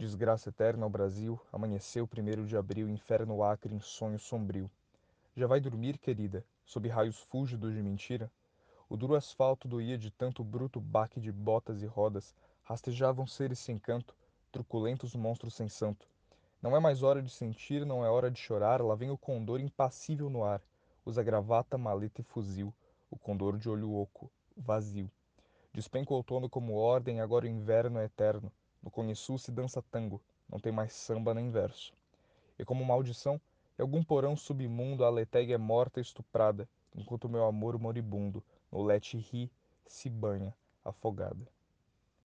Desgraça eterna ao Brasil, amanheceu primeiro de abril, inferno acre em sonho sombrio. Já vai dormir, querida, sob raios fúlgidos de mentira? O duro asfalto doía de tanto bruto baque de botas e rodas, rastejavam seres sem canto, truculentos monstros sem santo. Não é mais hora de sentir, não é hora de chorar, lá vem o condor impassível no ar, usa gravata, maleta e fuzil, o condor de olho oco, vazio. Despenca o outono como ordem, agora o inverno é eterno. No Cone Sul se dança tango, não tem mais samba nem verso. E como maldição, em algum porão submundo a letéia é morta e estuprada, enquanto meu amor moribundo, no lete ri, se banha, afogada.